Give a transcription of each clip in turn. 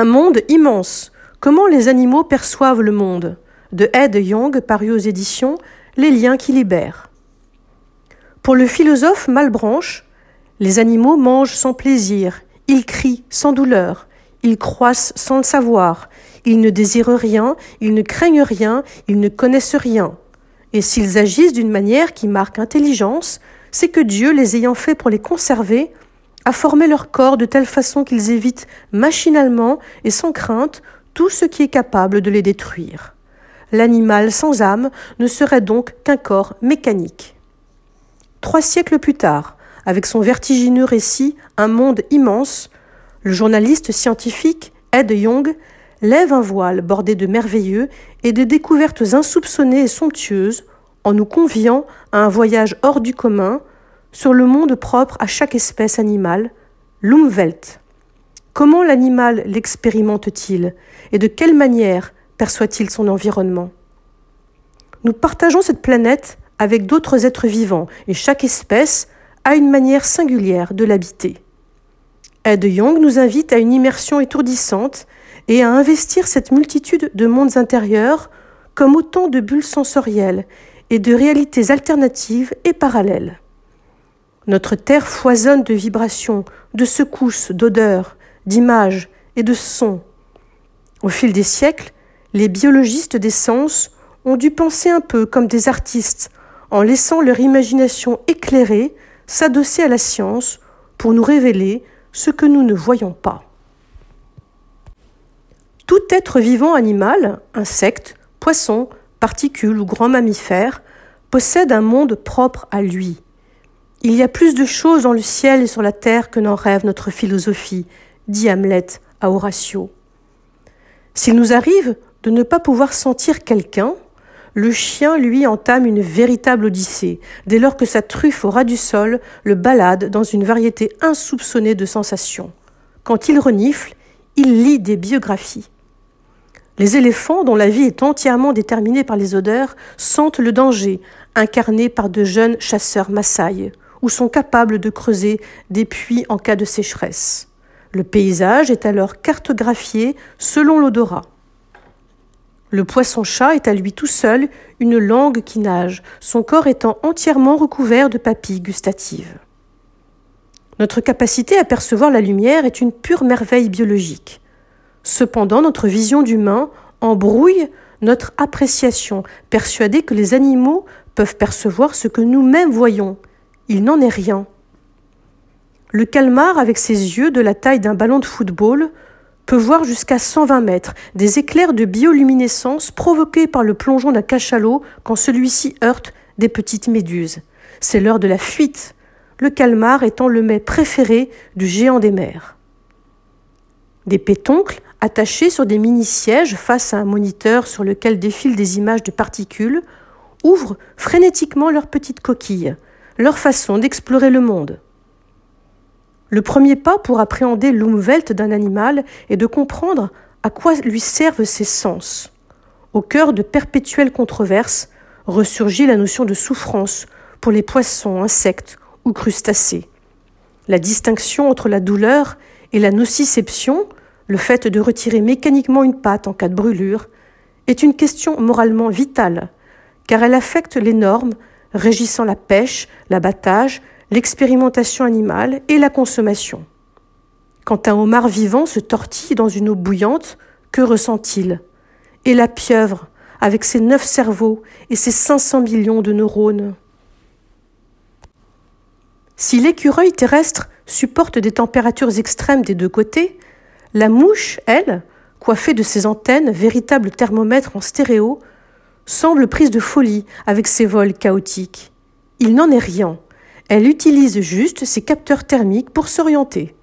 Un monde immense. Comment les animaux perçoivent le monde? De Ed Young, paru aux éditions Les liens qui libèrent. Pour le philosophe Malbranche, les animaux mangent sans plaisir, ils crient sans douleur, ils croissent sans le savoir, ils ne désirent rien, ils ne craignent rien, ils ne connaissent rien. Et s'ils agissent d'une manière qui marque intelligence, c'est que Dieu, les ayant faits pour les conserver, a formé leur corps de telle façon qu'ils évitent machinalement et sans crainte tout ce qui est capable de les détruire. L'animal sans âme ne serait donc qu'un corps mécanique. Trois siècles plus tard, avec son vertigineux récit Un monde immense, le journaliste scientifique Ed Young lève un voile bordé de merveilleux et de découvertes insoupçonnées et somptueuses en nous conviant à un voyage hors du commun sur le monde propre à chaque espèce animale, l'Umwelt. Comment l'animal l'expérimente-t-il et de quelle manière perçoit-il son environnement? Nous partageons cette planète avec d'autres êtres vivants et chaque espèce a une manière singulière de l'habiter. Ed Young nous invite à une immersion étourdissante et à investir cette multitude de mondes intérieurs comme autant de bulles sensorielles et de réalités alternatives et parallèles. Notre Terre foisonne de vibrations, de secousses, d'odeurs, d'images et de sons. Au fil des siècles, les biologistes des sens ont dû penser un peu comme des artistes, en laissant leur imagination éclairée s'adosser à la science pour nous révéler ce que nous ne voyons pas. Tout être vivant animal, insecte, poisson, particules ou grand mammifère, possède un monde propre à lui. Il y a plus de choses dans le ciel et sur la terre que n'en rêve notre philosophie, dit Hamlet à Horatio. S'il nous arrive de ne pas pouvoir sentir quelqu'un, le chien, lui, entame une véritable odyssée, dès lors que sa truffe au ras du sol le balade dans une variété insoupçonnée de sensations. Quand il renifle, il lit des biographies. Les éléphants, dont la vie est entièrement déterminée par les odeurs, sentent le danger, incarné par de jeunes chasseurs massailles, ou sont capables de creuser des puits en cas de sécheresse. Le paysage est alors cartographié selon l'odorat. Le poisson-chat est à lui tout seul une langue qui nage, son corps étant entièrement recouvert de papilles gustatives. Notre capacité à percevoir la lumière est une pure merveille biologique. Cependant, notre vision d'humain embrouille notre appréciation, persuadée que les animaux peuvent percevoir ce que nous-mêmes voyons. Il n'en est rien. Le calmar, avec ses yeux de la taille d'un ballon de football, peut voir jusqu'à 120 mètres des éclairs de bioluminescence provoqués par le plongeon d'un cachalot quand celui-ci heurte des petites méduses. C'est l'heure de la fuite, le calmar étant le mets préféré du géant des mers. Des pétoncles, attachés sur des mini-sièges face à un moniteur sur lequel défilent des images de particules, ouvrent frénétiquement leurs petites coquilles, leur façon d'explorer le monde. Le premier pas pour appréhender l'umwelt d'un animal est de comprendre à quoi lui servent ses sens. Au cœur de perpétuelles controverses ressurgit la notion de souffrance pour les poissons, insectes ou crustacés. La distinction entre la douleur et la nociception, le fait de retirer mécaniquement une patte en cas de brûlure, est une question moralement vitale, car elle affecte les normes régissant la pêche, l'abattage, l'expérimentation animale et la consommation. Quand un homard vivant se tortille dans une eau bouillante, que ressent-il? Et la pieuvre, avec ses neuf cerveaux et ses 500 millions de neurones? Si l'écureuil terrestre supporte des températures extrêmes des deux côtés, la mouche, elle, coiffée de ses antennes, véritable thermomètre en stéréo, semble prise de folie avec ses vols chaotiques. Il n'en est rien. Elle utilise juste ses capteurs thermiques pour s'orienter.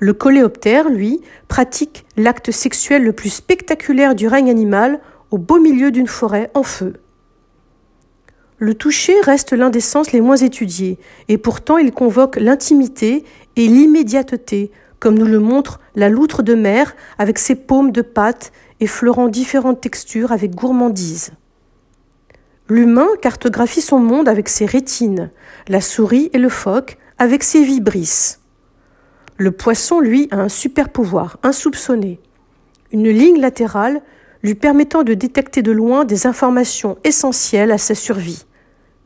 Le coléoptère, lui, pratique l'acte sexuel le plus spectaculaire du règne animal au beau milieu d'une forêt en feu. Le toucher reste l'un des sens les moins étudiés, et pourtant il convoque l'intimité et l'immédiateté, comme nous le montre la loutre de mer avec ses paumes de pâte effleurant différentes textures avec gourmandise. L'humain cartographie son monde avec ses rétines, la souris et le phoque avec ses vibrisses. Le poisson, lui, a un super pouvoir, insoupçonné. Une ligne latérale lui permettant de détecter de loin des informations essentielles à sa survie.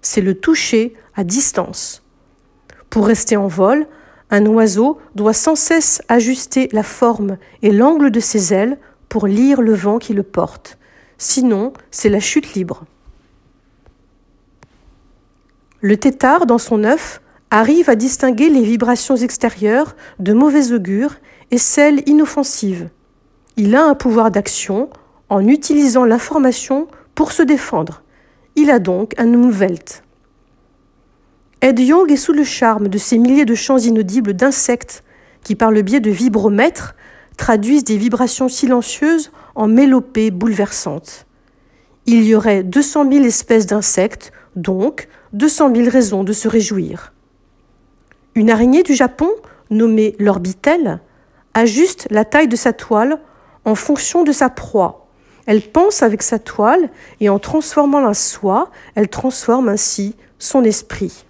C'est le toucher à distance. Pour rester en vol, un oiseau doit sans cesse ajuster la forme et l'angle de ses ailes pour lire le vent qui le porte. Sinon, c'est la chute libre. Le tétard, dans son œuf, arrive à distinguer les vibrations extérieures de mauvais augure et celles inoffensives. Il a un pouvoir d'action en utilisant l'information pour se défendre. Il a donc un Umwelt. Ed Young est sous le charme de ces milliers de chants inaudibles d'insectes qui, par le biais de vibromètres, traduisent des vibrations silencieuses en mélopées bouleversantes. Il y aurait 200 000 espèces d'insectes, donc 200 000 raisons de se réjouir. Une araignée du Japon, nommée l'orbitel, ajuste la taille de sa toile en fonction de sa proie elle pense avec sa toile et en transformant la soie, elle transforme ainsi son esprit.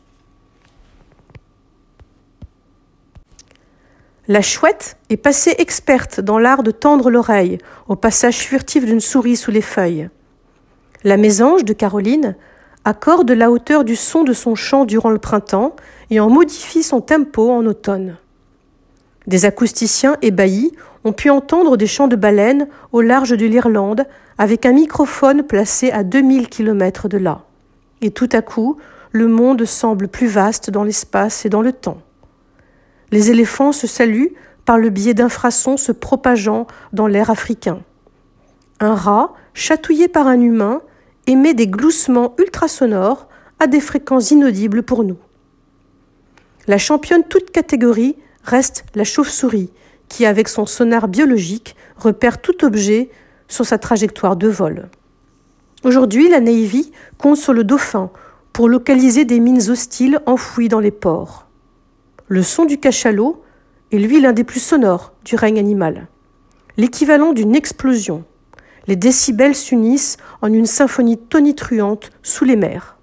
La chouette est passée experte dans l'art de tendre l'oreille au passage furtif d'une souris sous les feuilles. La mésange de Caroline accorde la hauteur du son de son chant durant le printemps et en modifie son tempo en automne. Des acousticiens ébahis ont pu entendre des chants de baleines au large de l'Irlande avec un microphone placé à 2000 km de là. Et tout à coup, le monde semble plus vaste dans l'espace et dans le temps. Les éléphants se saluent par le biais d'infrasons se propageant dans l'air africain. Un rat, chatouillé par un humain, émet des gloussements ultrasonores à des fréquences inaudibles pour nous. La championne toute catégorie reste la chauve-souris, qui, avec son sonar biologique, repère tout objet sur sa trajectoire de vol. Aujourd'hui, la Navy compte sur le dauphin pour localiser des mines hostiles enfouies dans les ports. Le son du cachalot est lui l'un des plus sonores du règne animal, l'équivalent d'une explosion. Les décibels s'unissent en une symphonie tonitruante sous les mers.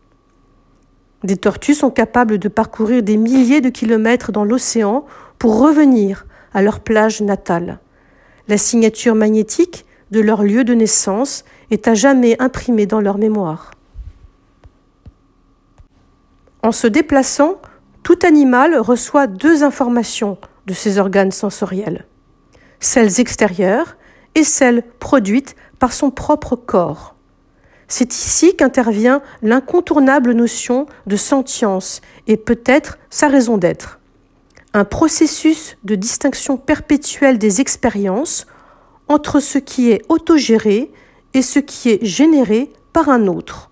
Des tortues sont capables de parcourir des milliers de kilomètres dans l'océan pour revenir à leur plage natale. La signature magnétique de leur lieu de naissance est à jamais imprimée dans leur mémoire. En se déplaçant, tout animal reçoit deux informations de ses organes sensoriels, celles extérieures et celles produites par son propre corps. C'est ici qu'intervient l'incontournable notion de sentience et peut-être sa raison d'être un processus de distinction perpétuelle des expériences entre ce qui est autogéré et ce qui est généré par un autre.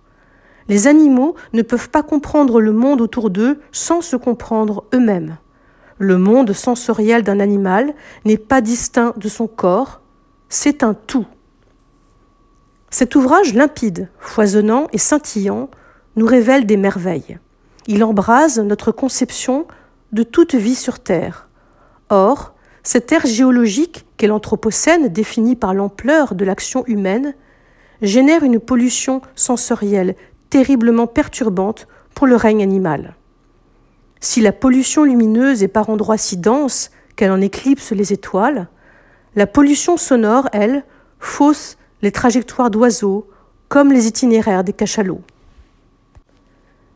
Les animaux ne peuvent pas comprendre le monde autour d'eux sans se comprendre eux-mêmes. Le monde sensoriel d'un animal n'est pas distinct de son corps, c'est un tout. Cet ouvrage limpide, foisonnant et scintillant nous révèle des merveilles. Il embrase notre conception de toute vie sur Terre. Or, cette ère géologique qu'est l'Anthropocène, définie par l'ampleur de l'action humaine, génère une pollution sensorielle terriblement perturbante pour le règne animal. Si la pollution lumineuse est par endroits si dense qu'elle en éclipse les étoiles, la pollution sonore, elle, fausse les trajectoires d'oiseaux comme les itinéraires des cachalots.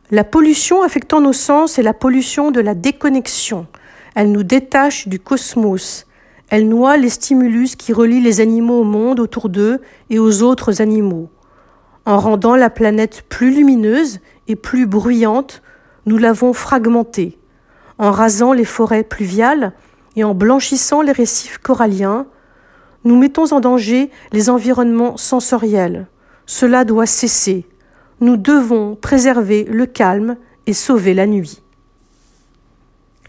La pollution affectant nos sens est la pollution de la déconnexion. Elle nous détache du cosmos. Elle noie les stimulus qui relient les animaux au monde autour d'eux et aux autres animaux. En rendant la planète plus lumineuse et plus bruyante, nous l'avons fragmentée. En rasant les forêts pluviales et en blanchissant les récifs coralliens, nous mettons en danger les environnements sensoriels. Cela doit cesser nous devons préserver le calme et sauver la nuit.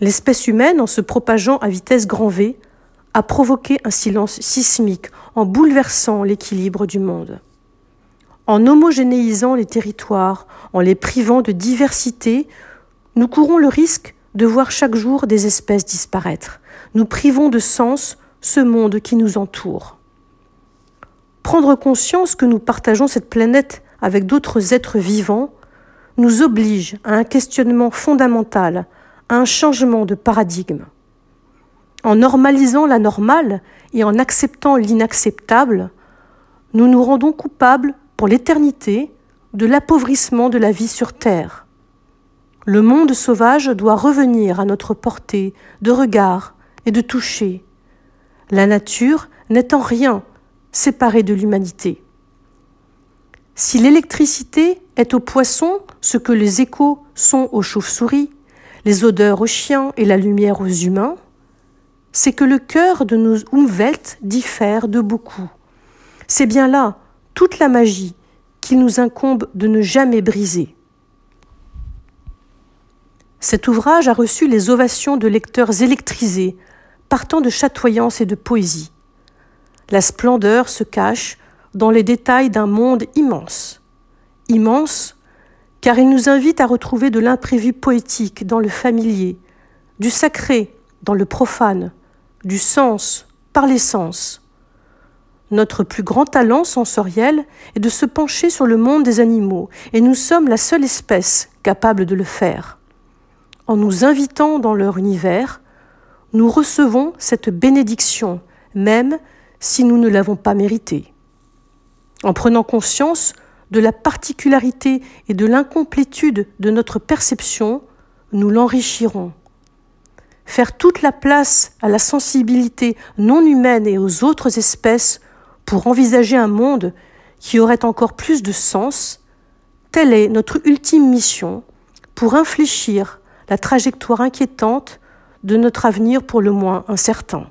L'espèce humaine, en se propageant à vitesse grand V, a provoqué un silence sismique en bouleversant l'équilibre du monde. En homogénéisant les territoires, en les privant de diversité, nous courons le risque de voir chaque jour des espèces disparaître. Nous privons de sens ce monde qui nous entoure. Prendre conscience que nous partageons cette planète avec d'autres êtres vivants nous oblige à un questionnement fondamental, à un changement de paradigme. En normalisant la normale et en acceptant l'inacceptable, nous nous rendons coupables l'éternité de l'appauvrissement de la vie sur Terre. Le monde sauvage doit revenir à notre portée de regard et de toucher. La nature n'est en rien séparée de l'humanité. Si l'électricité est aux poissons ce que les échos sont aux chauves-souris, les odeurs aux chiens et la lumière aux humains, c'est que le cœur de nos Umwelt diffère de beaucoup. C'est bien là toute la magie qu'il nous incombe de ne jamais briser. Cet ouvrage a reçu les ovations de lecteurs électrisés, partant de chatoyance et de poésie. La splendeur se cache dans les détails d'un monde immense. Immense car il nous invite à retrouver de l'imprévu poétique dans le familier, du sacré dans le profane, du sens par l'essence. Notre plus grand talent sensoriel est de se pencher sur le monde des animaux, et nous sommes la seule espèce capable de le faire. En nous invitant dans leur univers, nous recevons cette bénédiction, même si nous ne l'avons pas méritée. En prenant conscience de la particularité et de l'incomplétude de notre perception, nous l'enrichirons. Faire toute la place à la sensibilité non humaine et aux autres espèces pour envisager un monde qui aurait encore plus de sens, telle est notre ultime mission pour infléchir la trajectoire inquiétante de notre avenir pour le moins incertain.